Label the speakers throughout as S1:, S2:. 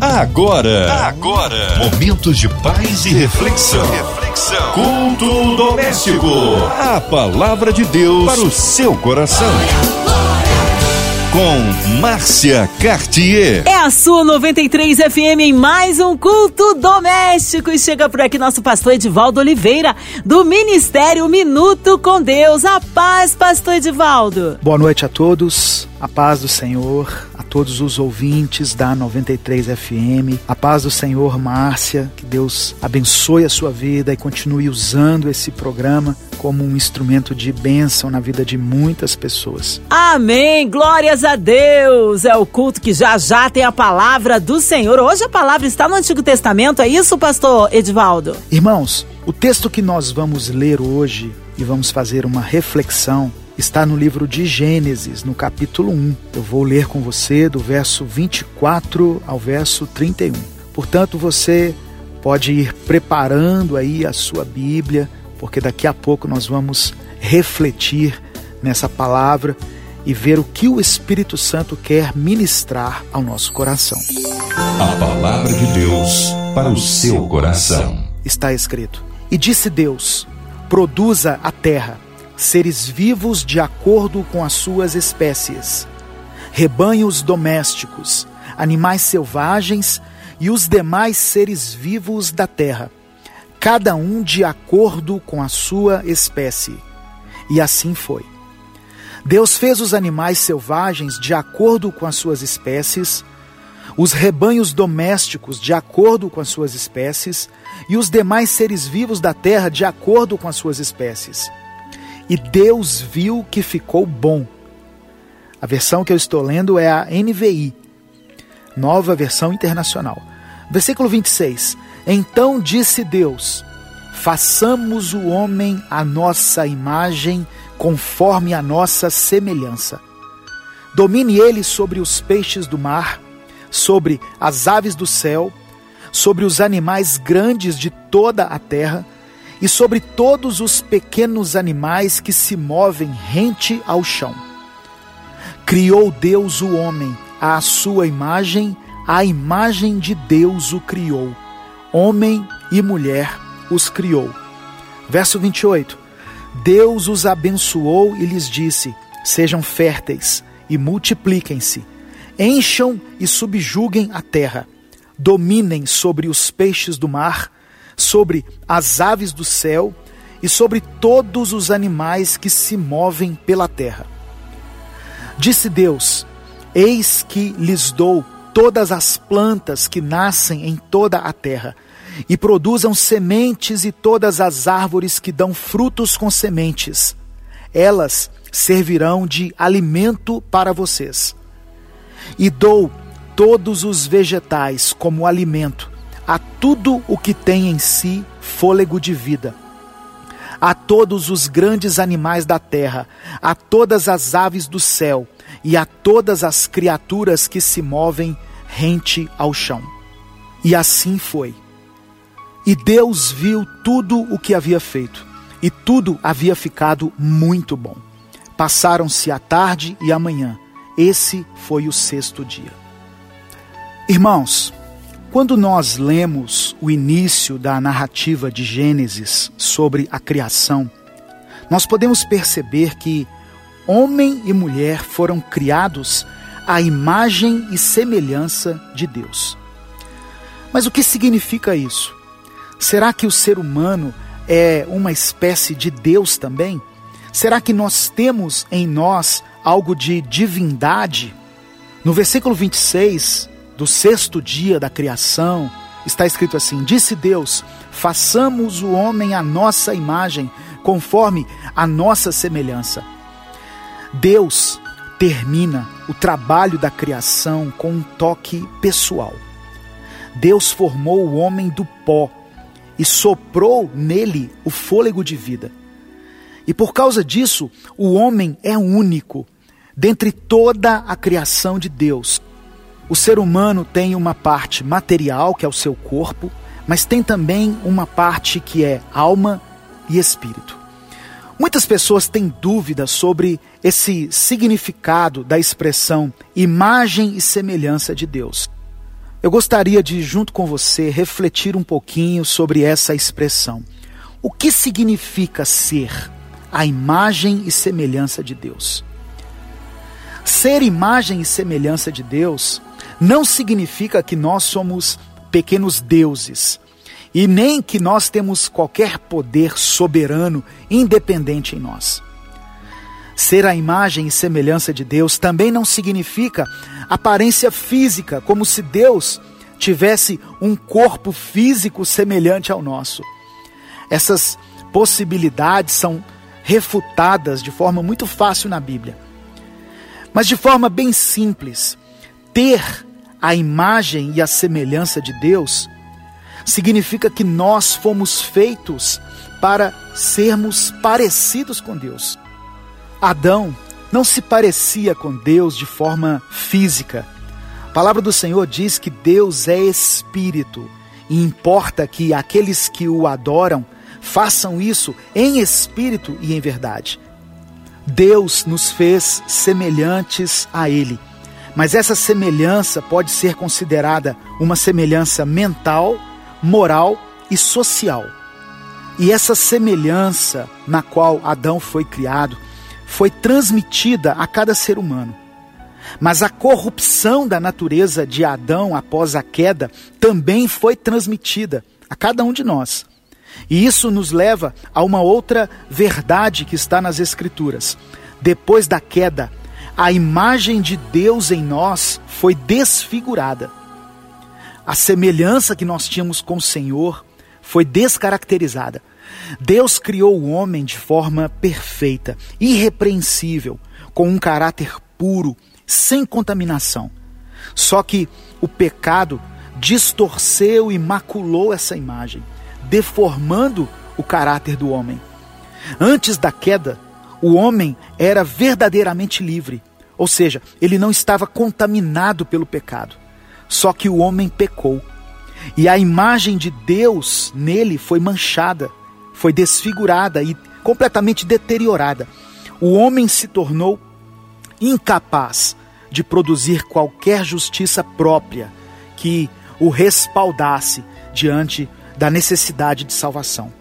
S1: Agora, agora, momentos de paz e reflexão. reflexão. Culto doméstico. A palavra de Deus para o seu coração com Márcia Cartier.
S2: É a sua 93 FM em mais um culto doméstico. E chega por aqui nosso pastor Edivaldo Oliveira, do Ministério Minuto com Deus. A paz, pastor Edivaldo.
S3: Boa noite a todos, a paz do Senhor, a todos os ouvintes da 93 FM. A paz do Senhor, Márcia, que Deus abençoe a sua vida e continue usando esse programa como um instrumento de bênção na vida de muitas pessoas.
S2: Amém. Glórias a Deus. É o culto que já já tem a palavra do Senhor. Hoje a palavra está no Antigo Testamento, é isso, pastor Edivaldo?
S3: Irmãos, o texto que nós vamos ler hoje e vamos fazer uma reflexão está no livro de Gênesis, no capítulo 1. Eu vou ler com você do verso 24 ao verso 31. Portanto, você pode ir preparando aí a sua Bíblia, porque daqui a pouco nós vamos refletir nessa palavra e ver o que o Espírito Santo quer ministrar ao nosso coração.
S1: A palavra de Deus para o seu coração.
S3: Está escrito: E disse Deus: Produza a terra seres vivos de acordo com as suas espécies, rebanhos domésticos, animais selvagens e os demais seres vivos da terra, cada um de acordo com a sua espécie. E assim foi. Deus fez os animais selvagens de acordo com as suas espécies, os rebanhos domésticos de acordo com as suas espécies e os demais seres vivos da terra de acordo com as suas espécies. E Deus viu que ficou bom. A versão que eu estou lendo é a NVI, nova versão internacional. Versículo 26. Então disse Deus: Façamos o homem à nossa imagem, conforme a nossa semelhança. Domine ele sobre os peixes do mar, sobre as aves do céu, sobre os animais grandes de toda a terra e sobre todos os pequenos animais que se movem rente ao chão. Criou Deus o homem, à sua imagem, à imagem de Deus o criou. Homem e mulher os criou. Verso 28. Deus os abençoou e lhes disse: Sejam férteis e multipliquem-se, encham e subjuguem a terra, dominem sobre os peixes do mar sobre as aves do céu e sobre todos os animais que se movem pela terra. Disse Deus: Eis que lhes dou todas as plantas que nascem em toda a terra, e produzam sementes e todas as árvores que dão frutos com sementes. Elas servirão de alimento para vocês. E dou todos os vegetais como alimento a tudo o que tem em si fôlego de vida, a todos os grandes animais da terra, a todas as aves do céu e a todas as criaturas que se movem rente ao chão. E assim foi. E Deus viu tudo o que havia feito, e tudo havia ficado muito bom. Passaram-se a tarde e a manhã. Esse foi o sexto dia. Irmãos, quando nós lemos o início da narrativa de Gênesis sobre a criação, nós podemos perceber que homem e mulher foram criados à imagem e semelhança de Deus. Mas o que significa isso? Será que o ser humano é uma espécie de Deus também? Será que nós temos em nós algo de divindade? No versículo 26, do sexto dia da criação, está escrito assim: Disse Deus: façamos o homem à nossa imagem, conforme a nossa semelhança. Deus termina o trabalho da criação com um toque pessoal. Deus formou o homem do pó e soprou nele o fôlego de vida. E por causa disso, o homem é único dentre toda a criação de Deus. O ser humano tem uma parte material, que é o seu corpo, mas tem também uma parte que é alma e espírito. Muitas pessoas têm dúvidas sobre esse significado da expressão imagem e semelhança de Deus. Eu gostaria de, junto com você, refletir um pouquinho sobre essa expressão. O que significa ser a imagem e semelhança de Deus? Ser imagem e semelhança de Deus não significa que nós somos pequenos deuses e nem que nós temos qualquer poder soberano independente em nós. Ser a imagem e semelhança de Deus também não significa aparência física, como se Deus tivesse um corpo físico semelhante ao nosso. Essas possibilidades são refutadas de forma muito fácil na Bíblia. Mas de forma bem simples, ter a imagem e a semelhança de Deus significa que nós fomos feitos para sermos parecidos com Deus. Adão não se parecia com Deus de forma física. A palavra do Senhor diz que Deus é espírito e importa que aqueles que o adoram façam isso em espírito e em verdade. Deus nos fez semelhantes a Ele, mas essa semelhança pode ser considerada uma semelhança mental, moral e social. E essa semelhança na qual Adão foi criado foi transmitida a cada ser humano. Mas a corrupção da natureza de Adão após a queda também foi transmitida a cada um de nós. E isso nos leva a uma outra verdade que está nas Escrituras. Depois da queda, a imagem de Deus em nós foi desfigurada. A semelhança que nós tínhamos com o Senhor foi descaracterizada. Deus criou o homem de forma perfeita, irrepreensível, com um caráter puro, sem contaminação. Só que o pecado distorceu e maculou essa imagem, deformando o caráter do homem. Antes da queda, o homem era verdadeiramente livre, ou seja, ele não estava contaminado pelo pecado. Só que o homem pecou. E a imagem de Deus nele foi manchada, foi desfigurada e completamente deteriorada. O homem se tornou incapaz de produzir qualquer justiça própria que o respaldasse diante da necessidade de salvação.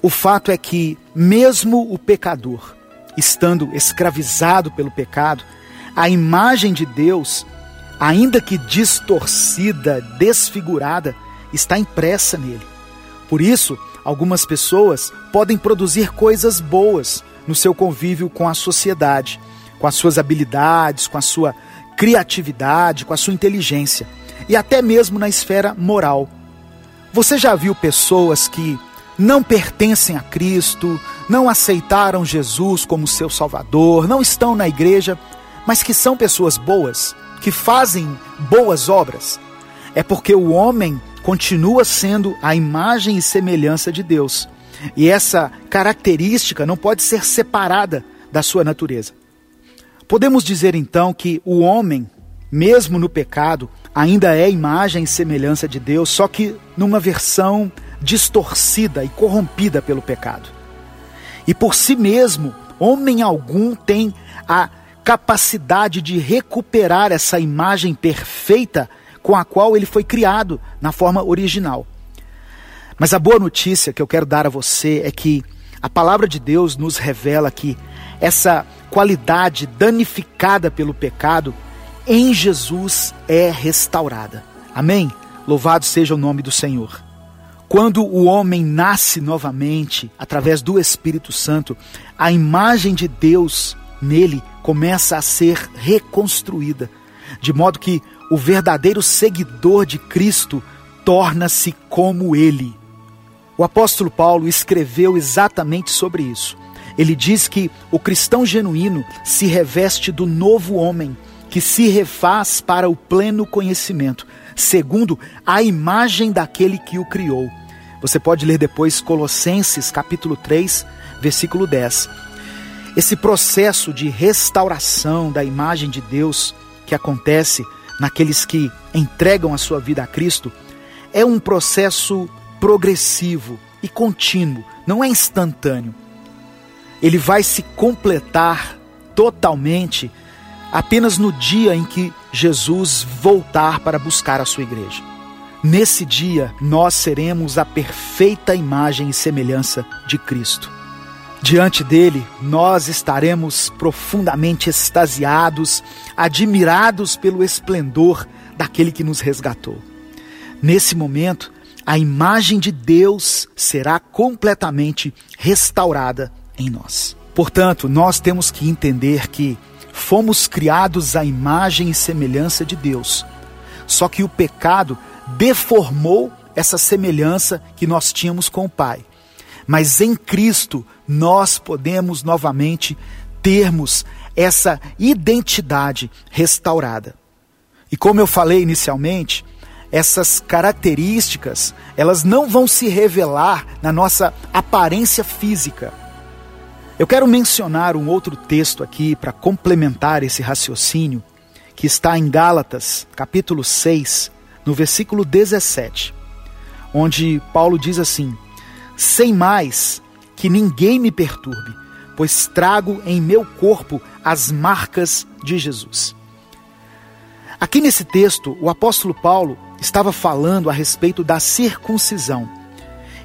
S3: O fato é que, mesmo o pecador, estando escravizado pelo pecado, a imagem de Deus, ainda que distorcida, desfigurada, está impressa nele. Por isso, algumas pessoas podem produzir coisas boas no seu convívio com a sociedade, com as suas habilidades, com a sua criatividade, com a sua inteligência e até mesmo na esfera moral. Você já viu pessoas que não pertencem a Cristo, não aceitaram Jesus como seu Salvador, não estão na igreja, mas que são pessoas boas, que fazem boas obras? É porque o homem continua sendo a imagem e semelhança de Deus. E essa característica não pode ser separada da sua natureza. Podemos dizer então que o homem, mesmo no pecado, ainda é imagem e semelhança de Deus, só que numa versão distorcida e corrompida pelo pecado. E por si mesmo, homem algum tem a capacidade de recuperar essa imagem perfeita com a qual ele foi criado na forma original. Mas a boa notícia que eu quero dar a você é que a palavra de Deus nos revela que essa qualidade danificada pelo pecado em Jesus é restaurada. Amém? Louvado seja o nome do Senhor. Quando o homem nasce novamente, através do Espírito Santo, a imagem de Deus nele começa a ser reconstruída, de modo que o verdadeiro seguidor de Cristo torna-se como ele. O apóstolo Paulo escreveu exatamente sobre isso. Ele diz que o cristão genuíno se reveste do novo homem, que se refaz para o pleno conhecimento, segundo a imagem daquele que o criou. Você pode ler depois Colossenses capítulo 3, versículo 10. Esse processo de restauração da imagem de Deus que acontece naqueles que entregam a sua vida a Cristo, é um processo progressivo e contínuo, não é instantâneo. Ele vai se completar totalmente apenas no dia em que Jesus voltar para buscar a sua igreja. Nesse dia, nós seremos a perfeita imagem e semelhança de Cristo. Diante dele, nós estaremos profundamente extasiados, admirados pelo esplendor daquele que nos resgatou. Nesse momento, a imagem de Deus será completamente restaurada em nós. Portanto, nós temos que entender que fomos criados à imagem e semelhança de Deus. Só que o pecado deformou essa semelhança que nós tínhamos com o Pai. Mas em Cristo nós podemos novamente termos essa identidade restaurada. E como eu falei inicialmente, essas características, elas não vão se revelar na nossa aparência física. Eu quero mencionar um outro texto aqui para complementar esse raciocínio, que está em Gálatas, capítulo 6, no versículo 17, onde Paulo diz assim: Sem mais que ninguém me perturbe, pois trago em meu corpo as marcas de Jesus. Aqui nesse texto, o apóstolo Paulo estava falando a respeito da circuncisão.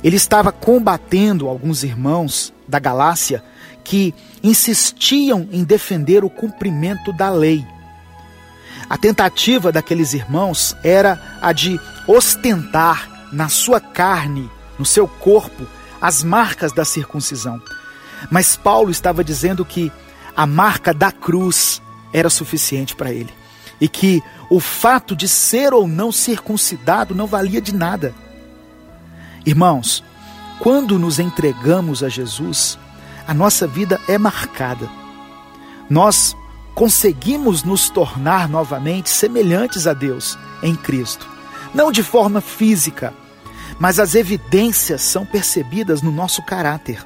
S3: Ele estava combatendo alguns irmãos da Galácia que insistiam em defender o cumprimento da lei. A tentativa daqueles irmãos era a de ostentar na sua carne, no seu corpo, as marcas da circuncisão. Mas Paulo estava dizendo que a marca da cruz era suficiente para ele e que o fato de ser ou não circuncidado não valia de nada. Irmãos, quando nos entregamos a Jesus, a nossa vida é marcada. Nós conseguimos nos tornar novamente semelhantes a Deus em Cristo. Não de forma física, mas as evidências são percebidas no nosso caráter.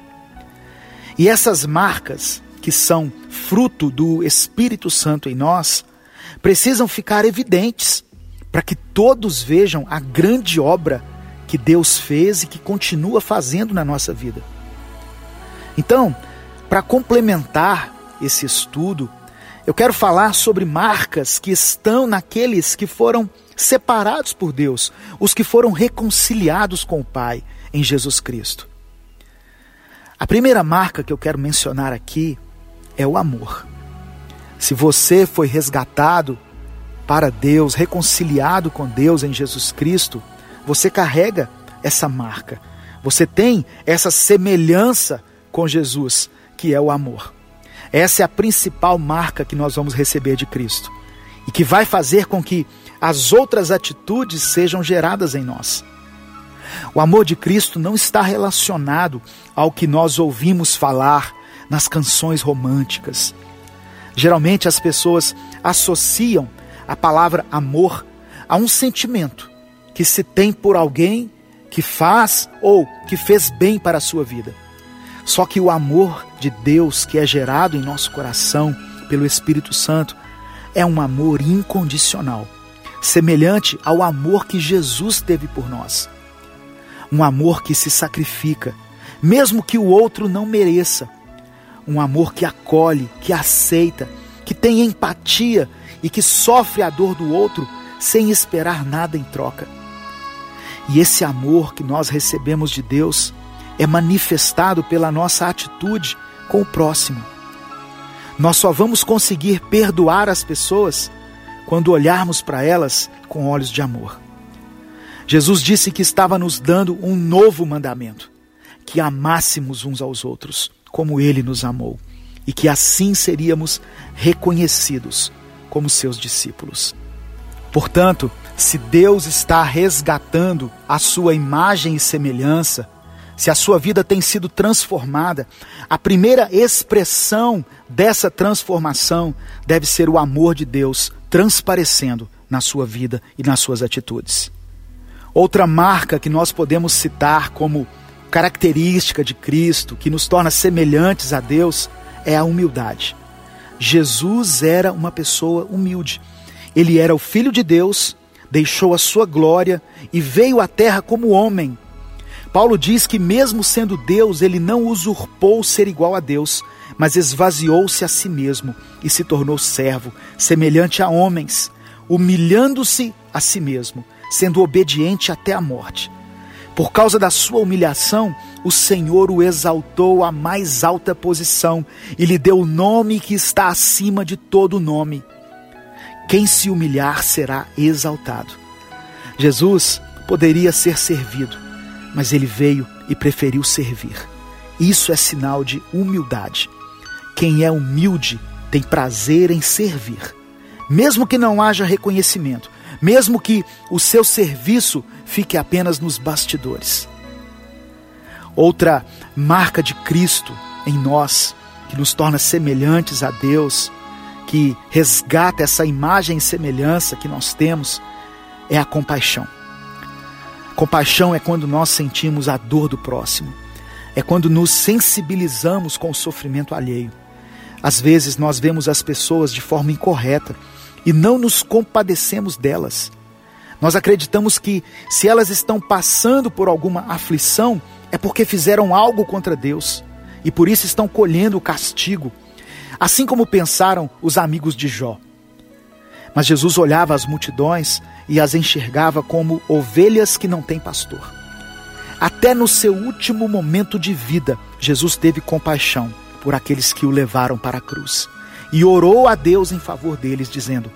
S3: E essas marcas, que são fruto do Espírito Santo em nós, precisam ficar evidentes para que todos vejam a grande obra que Deus fez e que continua fazendo na nossa vida. Então, para complementar esse estudo, eu quero falar sobre marcas que estão naqueles que foram separados por Deus, os que foram reconciliados com o Pai em Jesus Cristo. A primeira marca que eu quero mencionar aqui é o amor. Se você foi resgatado para Deus, reconciliado com Deus em Jesus Cristo, você carrega essa marca. Você tem essa semelhança com Jesus, que é o amor. Essa é a principal marca que nós vamos receber de Cristo e que vai fazer com que as outras atitudes sejam geradas em nós. O amor de Cristo não está relacionado ao que nós ouvimos falar nas canções românticas, Geralmente as pessoas associam a palavra amor a um sentimento que se tem por alguém que faz ou que fez bem para a sua vida. Só que o amor de Deus que é gerado em nosso coração pelo Espírito Santo é um amor incondicional, semelhante ao amor que Jesus teve por nós. Um amor que se sacrifica, mesmo que o outro não mereça, um amor que acolhe, que aceita, que tem empatia e que sofre a dor do outro sem esperar nada em troca. E esse amor que nós recebemos de Deus é manifestado pela nossa atitude com o próximo. Nós só vamos conseguir perdoar as pessoas quando olharmos para elas com olhos de amor. Jesus disse que estava nos dando um novo mandamento: que amássemos uns aos outros como ele nos amou, e que assim seríamos reconhecidos como seus discípulos. Portanto, se Deus está resgatando a sua imagem e semelhança, se a sua vida tem sido transformada, a primeira expressão dessa transformação deve ser o amor de Deus transparecendo na sua vida e nas suas atitudes. Outra marca que nós podemos citar como característica de Cristo que nos torna semelhantes a Deus é a humildade. Jesus era uma pessoa humilde. Ele era o Filho de Deus, deixou a sua glória e veio à terra como homem. Paulo diz que, mesmo sendo Deus, ele não usurpou ser igual a Deus, mas esvaziou-se a si mesmo e se tornou servo, semelhante a homens. humilhando-se a si mesmo, sendo obediente até a morte. Por causa da sua humilhação, o Senhor o exaltou à mais alta posição e lhe deu o nome que está acima de todo nome. Quem se humilhar será exaltado. Jesus poderia ser servido, mas ele veio e preferiu servir. Isso é sinal de humildade. Quem é humilde tem prazer em servir, mesmo que não haja reconhecimento, mesmo que o seu serviço fique apenas nos bastidores. Outra marca de Cristo em nós, que nos torna semelhantes a Deus, que resgata essa imagem e semelhança que nós temos, é a compaixão. Compaixão é quando nós sentimos a dor do próximo, é quando nos sensibilizamos com o sofrimento alheio. Às vezes nós vemos as pessoas de forma incorreta e não nos compadecemos delas. Nós acreditamos que se elas estão passando por alguma aflição, é porque fizeram algo contra Deus e por isso estão colhendo o castigo, assim como pensaram os amigos de Jó. Mas Jesus olhava as multidões e as enxergava como ovelhas que não têm pastor. Até no seu último momento de vida, Jesus teve compaixão por aqueles que o levaram para a cruz e orou a Deus em favor deles, dizendo: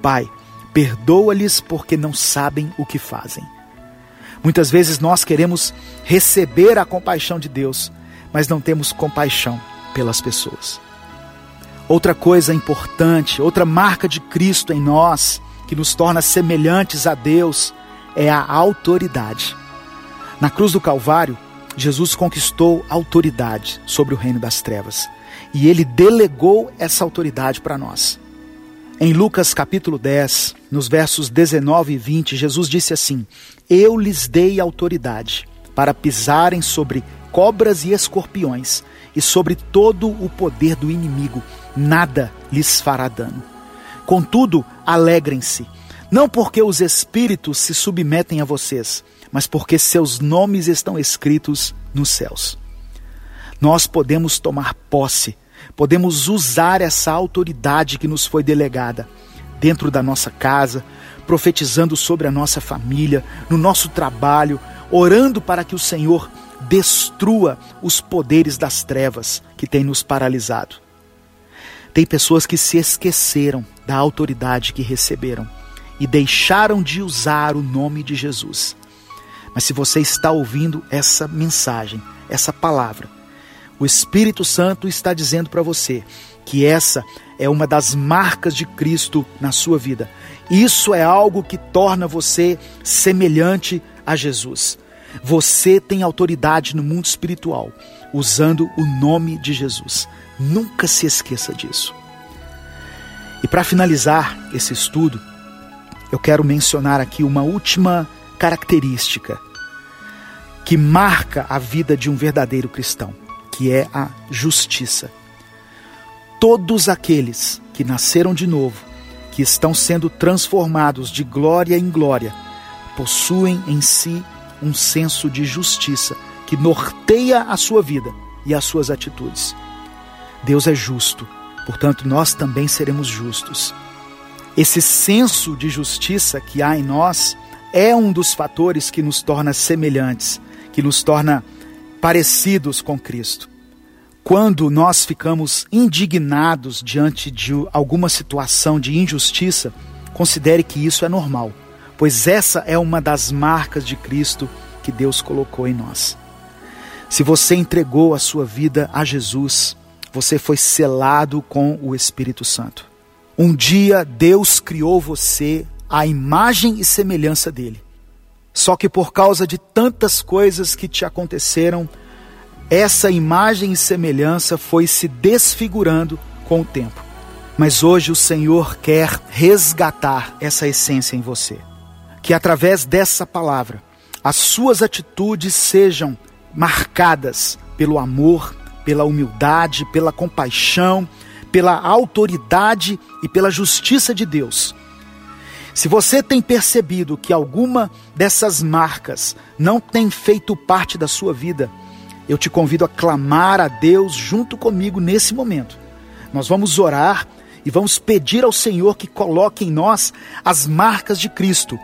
S3: Pai, perdoa-lhes porque não sabem o que fazem. Muitas vezes nós queremos receber a compaixão de Deus, mas não temos compaixão pelas pessoas. Outra coisa importante, outra marca de Cristo em nós, que nos torna semelhantes a Deus, é a autoridade. Na cruz do Calvário, Jesus conquistou autoridade sobre o reino das trevas e ele delegou essa autoridade para nós. Em Lucas capítulo 10, nos versos 19 e 20, Jesus disse assim: Eu lhes dei autoridade para pisarem sobre cobras e escorpiões e sobre todo o poder do inimigo, nada lhes fará dano. Contudo, alegrem-se, não porque os espíritos se submetem a vocês, mas porque seus nomes estão escritos nos céus. Nós podemos tomar posse podemos usar essa autoridade que nos foi delegada dentro da nossa casa, profetizando sobre a nossa família, no nosso trabalho, orando para que o Senhor destrua os poderes das trevas que têm nos paralisado. Tem pessoas que se esqueceram da autoridade que receberam e deixaram de usar o nome de Jesus. Mas se você está ouvindo essa mensagem, essa palavra, o Espírito Santo está dizendo para você que essa é uma das marcas de Cristo na sua vida. Isso é algo que torna você semelhante a Jesus. Você tem autoridade no mundo espiritual usando o nome de Jesus. Nunca se esqueça disso. E para finalizar esse estudo, eu quero mencionar aqui uma última característica que marca a vida de um verdadeiro cristão que é a justiça. Todos aqueles que nasceram de novo, que estão sendo transformados de glória em glória, possuem em si um senso de justiça que norteia a sua vida e as suas atitudes. Deus é justo, portanto, nós também seremos justos. Esse senso de justiça que há em nós é um dos fatores que nos torna semelhantes, que nos torna parecidos com Cristo. Quando nós ficamos indignados diante de alguma situação de injustiça, considere que isso é normal, pois essa é uma das marcas de Cristo que Deus colocou em nós. Se você entregou a sua vida a Jesus, você foi selado com o Espírito Santo. Um dia Deus criou você à imagem e semelhança dele. Só que por causa de tantas coisas que te aconteceram, essa imagem e semelhança foi se desfigurando com o tempo. Mas hoje o Senhor quer resgatar essa essência em você. Que através dessa palavra, as suas atitudes sejam marcadas pelo amor, pela humildade, pela compaixão, pela autoridade e pela justiça de Deus se você tem percebido que alguma dessas marcas não tem feito parte da sua vida, eu te convido a clamar a Deus junto comigo nesse momento. Nós vamos orar e vamos pedir ao Senhor que coloque em nós as marcas de Cristo.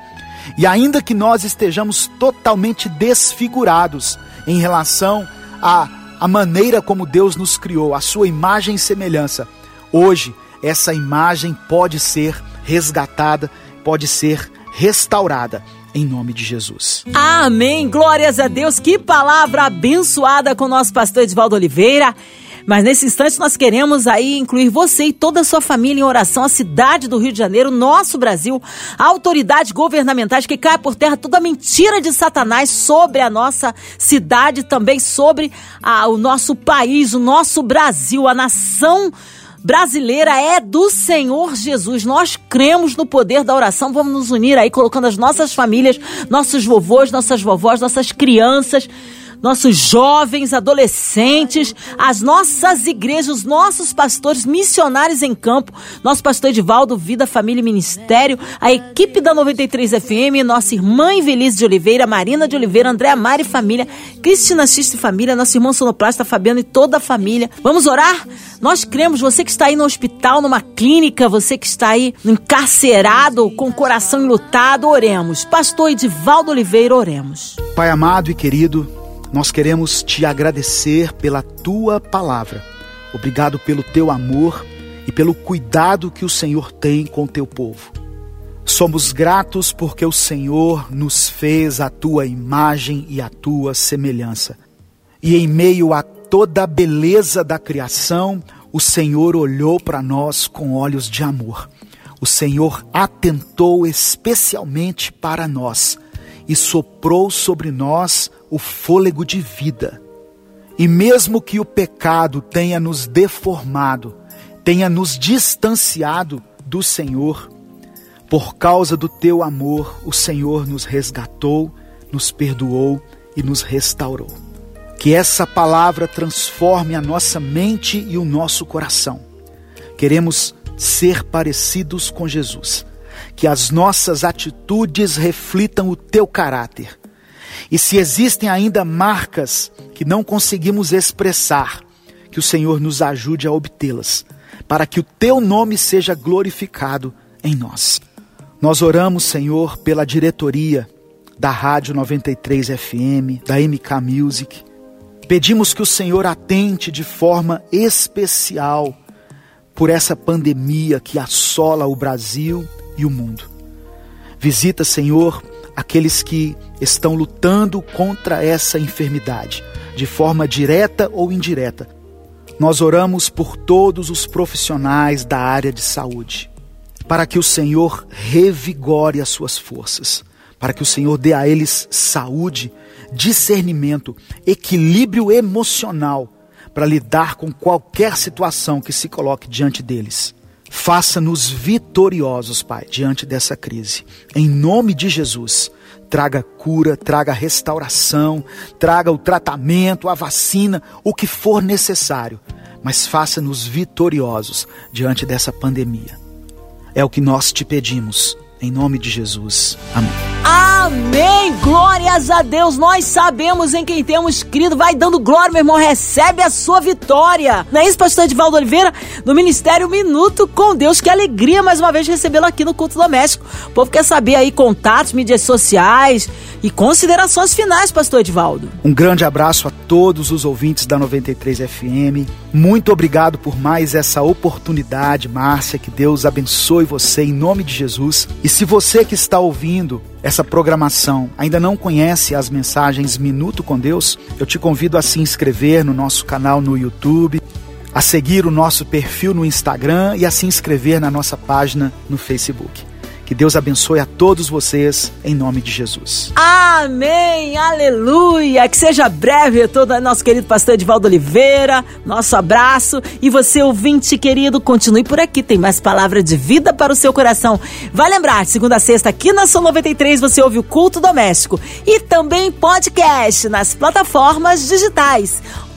S3: E ainda que nós estejamos totalmente desfigurados em relação à, à maneira como Deus nos criou, a sua imagem e semelhança, hoje essa imagem pode ser resgatada, pode ser restaurada em nome de Jesus.
S2: Amém. Glórias a Deus. Que palavra abençoada com o nosso pastor Edvaldo Oliveira. Mas nesse instante nós queremos aí incluir você e toda a sua família em oração, a cidade do Rio de Janeiro, nosso Brasil, autoridades governamentais que caia por terra toda mentira de Satanás sobre a nossa cidade, também sobre a, o nosso país, o nosso Brasil, a nação brasileira é do Senhor Jesus. Nós cremos no poder da oração. Vamos nos unir aí, colocando as nossas famílias, nossos vovôs, nossas vovós, nossas crianças nossos jovens, adolescentes, as nossas igrejas, os nossos pastores missionários em campo, nosso pastor Edivaldo, Vida, Família e Ministério, a equipe da 93 FM, nossa irmã Invelise de Oliveira, Marina de Oliveira, Andréa Mari Família, Cristina Xista e Família, nosso irmão Sonoplasta, Fabiano e toda a família. Vamos orar? Nós cremos, você que está aí no hospital, numa clínica, você que está aí encarcerado, com o coração enlutado, oremos. Pastor Edivaldo Oliveira, oremos.
S3: Pai amado e querido, nós queremos te agradecer pela tua palavra. Obrigado pelo teu amor e pelo cuidado que o Senhor tem com o teu povo. Somos gratos porque o Senhor nos fez a tua imagem e a tua semelhança. E em meio a toda a beleza da criação, o Senhor olhou para nós com olhos de amor. O Senhor atentou especialmente para nós e soprou sobre nós o fôlego de vida. E mesmo que o pecado tenha nos deformado, tenha nos distanciado do Senhor, por causa do teu amor, o Senhor nos resgatou, nos perdoou e nos restaurou. Que essa palavra transforme a nossa mente e o nosso coração. Queremos ser parecidos com Jesus que as nossas atitudes reflitam o teu caráter. E se existem ainda marcas que não conseguimos expressar, que o Senhor nos ajude a obtê-las, para que o teu nome seja glorificado em nós. Nós oramos, Senhor, pela diretoria da Rádio 93 FM, da MK Music. Pedimos que o Senhor atente de forma especial por essa pandemia que assola o Brasil e o mundo. Visita, Senhor, aqueles que estão lutando contra essa enfermidade, de forma direta ou indireta. Nós oramos por todos os profissionais da área de saúde, para que o Senhor revigore as suas forças, para que o Senhor dê a eles saúde, discernimento, equilíbrio emocional para lidar com qualquer situação que se coloque diante deles. Faça-nos vitoriosos, Pai, diante dessa crise. Em nome de Jesus, traga cura, traga restauração, traga o tratamento, a vacina, o que for necessário, mas faça-nos vitoriosos diante dessa pandemia. É o que nós te pedimos, em nome de Jesus. Amém.
S2: Amém! Glórias a Deus! Nós sabemos em quem temos crido. Vai dando glória, meu irmão. Recebe a sua vitória. Não é isso, pastor Edvaldo Oliveira? Do Ministério Minuto com Deus. Que alegria mais uma vez recebê-lo aqui no Culto Doméstico. O povo quer saber aí contatos, mídias sociais e considerações finais, pastor Edvaldo.
S3: Um grande abraço a todos os ouvintes da 93 FM. Muito obrigado por mais essa oportunidade, Márcia. Que Deus abençoe você em nome de Jesus. E se você que está ouvindo essa programação ainda não conhece as mensagens Minuto com Deus, eu te convido a se inscrever no nosso canal no YouTube, a seguir o nosso perfil no Instagram e a se inscrever na nossa página no Facebook. Que Deus abençoe a todos vocês, em nome de Jesus.
S2: Amém, aleluia. Que seja breve todo nosso querido pastor Edvaldo Oliveira. Nosso abraço. E você, ouvinte querido, continue por aqui. Tem mais palavra de vida para o seu coração. Vai lembrar, segunda a sexta, aqui na São 93, você ouve o Culto Doméstico. E também podcast nas plataformas digitais.